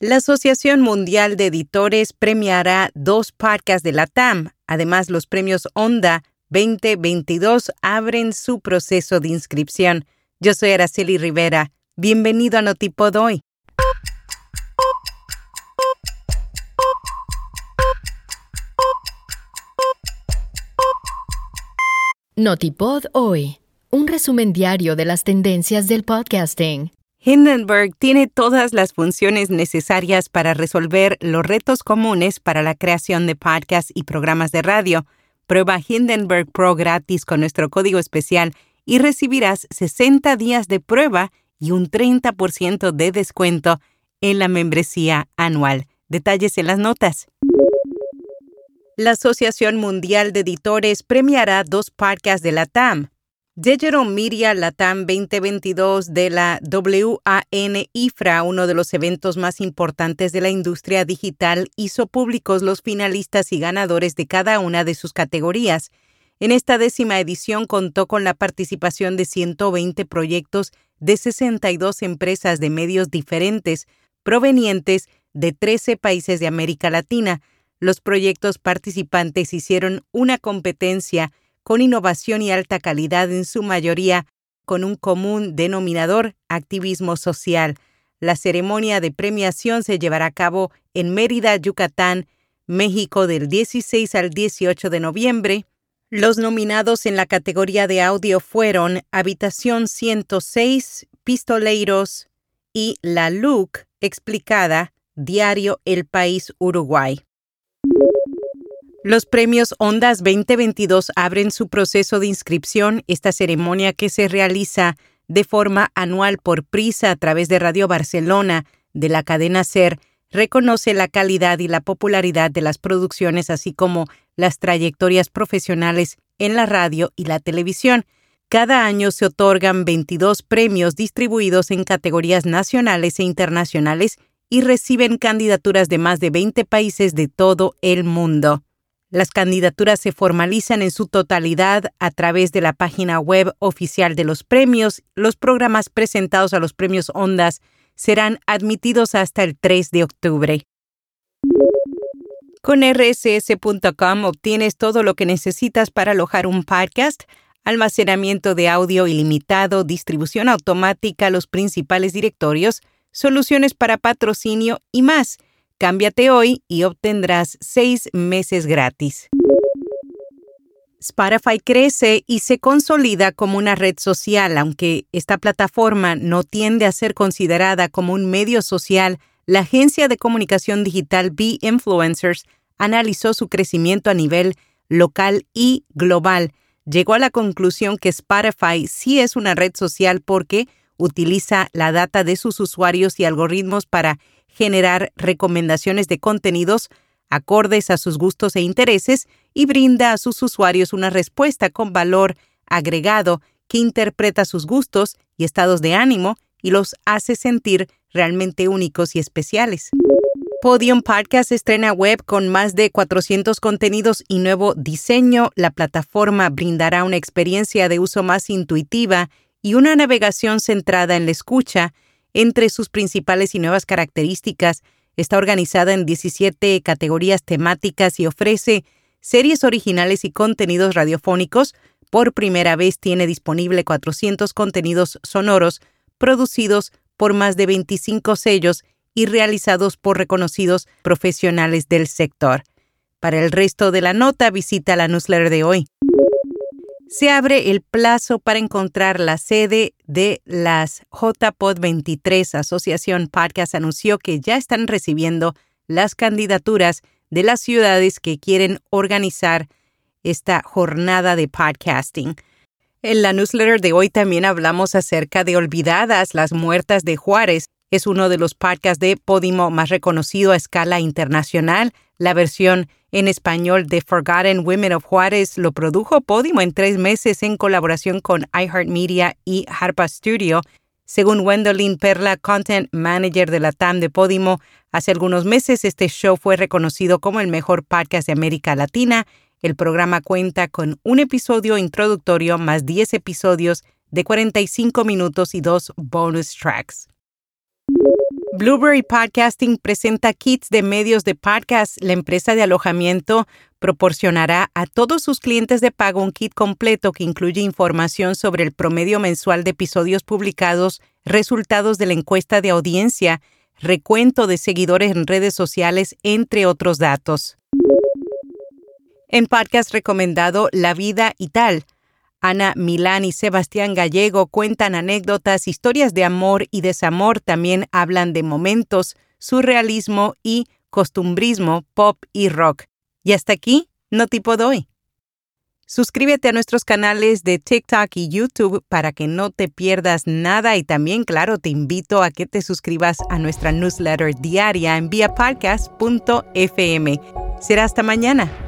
La Asociación Mundial de Editores premiará dos podcasts de la TAM. Además, los premios Onda 2022 abren su proceso de inscripción. Yo soy Araceli Rivera. Bienvenido a Notipod hoy. Notipod hoy, un resumen diario de las tendencias del podcasting. Hindenburg tiene todas las funciones necesarias para resolver los retos comunes para la creación de podcasts y programas de radio. Prueba Hindenburg Pro gratis con nuestro código especial y recibirás 60 días de prueba y un 30% de descuento en la membresía anual. Detalles en las notas. La Asociación Mundial de Editores premiará dos podcasts de la TAM. Digital Media Latam 2022 de la WAN IFRA, uno de los eventos más importantes de la industria digital, hizo públicos los finalistas y ganadores de cada una de sus categorías. En esta décima edición contó con la participación de 120 proyectos de 62 empresas de medios diferentes, provenientes de 13 países de América Latina, los proyectos participantes hicieron una competencia con innovación y alta calidad en su mayoría, con un común denominador, activismo social. La ceremonia de premiación se llevará a cabo en Mérida, Yucatán, México del 16 al 18 de noviembre. Los nominados en la categoría de audio fueron Habitación 106, Pistoleiros y La Look explicada, Diario El País Uruguay. Los premios Ondas 2022 abren su proceso de inscripción, esta ceremonia que se realiza de forma anual por Prisa a través de Radio Barcelona de la cadena Ser, reconoce la calidad y la popularidad de las producciones, así como las trayectorias profesionales en la radio y la televisión. Cada año se otorgan 22 premios distribuidos en categorías nacionales e internacionales y reciben candidaturas de más de 20 países de todo el mundo. Las candidaturas se formalizan en su totalidad a través de la página web oficial de los premios. Los programas presentados a los premios Ondas serán admitidos hasta el 3 de octubre. Con rss.com obtienes todo lo que necesitas para alojar un podcast, almacenamiento de audio ilimitado, distribución automática, los principales directorios, soluciones para patrocinio y más. Cámbiate hoy y obtendrás seis meses gratis. Spotify crece y se consolida como una red social, aunque esta plataforma no tiende a ser considerada como un medio social. La agencia de comunicación digital B Influencers analizó su crecimiento a nivel local y global. Llegó a la conclusión que Spotify sí es una red social porque utiliza la data de sus usuarios y algoritmos para generar recomendaciones de contenidos acordes a sus gustos e intereses y brinda a sus usuarios una respuesta con valor agregado que interpreta sus gustos y estados de ánimo y los hace sentir realmente únicos y especiales. Podium Podcast estrena web con más de 400 contenidos y nuevo diseño. La plataforma brindará una experiencia de uso más intuitiva y una navegación centrada en la escucha entre sus principales y nuevas características, está organizada en 17 categorías temáticas y ofrece series originales y contenidos radiofónicos. Por primera vez tiene disponible 400 contenidos sonoros producidos por más de 25 sellos y realizados por reconocidos profesionales del sector. Para el resto de la nota visita la newsletter de hoy se abre el plazo para encontrar la sede de las JPod 23. Asociación Podcast anunció que ya están recibiendo las candidaturas de las ciudades que quieren organizar esta jornada de podcasting. En la newsletter de hoy también hablamos acerca de Olvidadas, las muertas de Juárez. Es uno de los podcasts de Podimo más reconocido a escala internacional. La versión en español de Forgotten Women of Juárez lo produjo Podimo en tres meses en colaboración con iHeartMedia y Harpa Studio. Según Wendolyn Perla, Content Manager de la TAM de Podimo, hace algunos meses este show fue reconocido como el mejor podcast de América Latina. El programa cuenta con un episodio introductorio más 10 episodios de 45 minutos y dos bonus tracks. Blueberry Podcasting presenta kits de medios de podcast. La empresa de alojamiento proporcionará a todos sus clientes de pago un kit completo que incluye información sobre el promedio mensual de episodios publicados, resultados de la encuesta de audiencia, recuento de seguidores en redes sociales, entre otros datos. En podcast recomendado La vida y tal, Ana Milán y Sebastián Gallego cuentan anécdotas, historias de amor y desamor, también hablan de momentos, surrealismo y costumbrismo, pop y rock. Y hasta aquí, no tipo doy. Suscríbete a nuestros canales de TikTok y YouTube para que no te pierdas nada y también, claro, te invito a que te suscribas a nuestra newsletter diaria en viapodcast.fm. Será hasta mañana.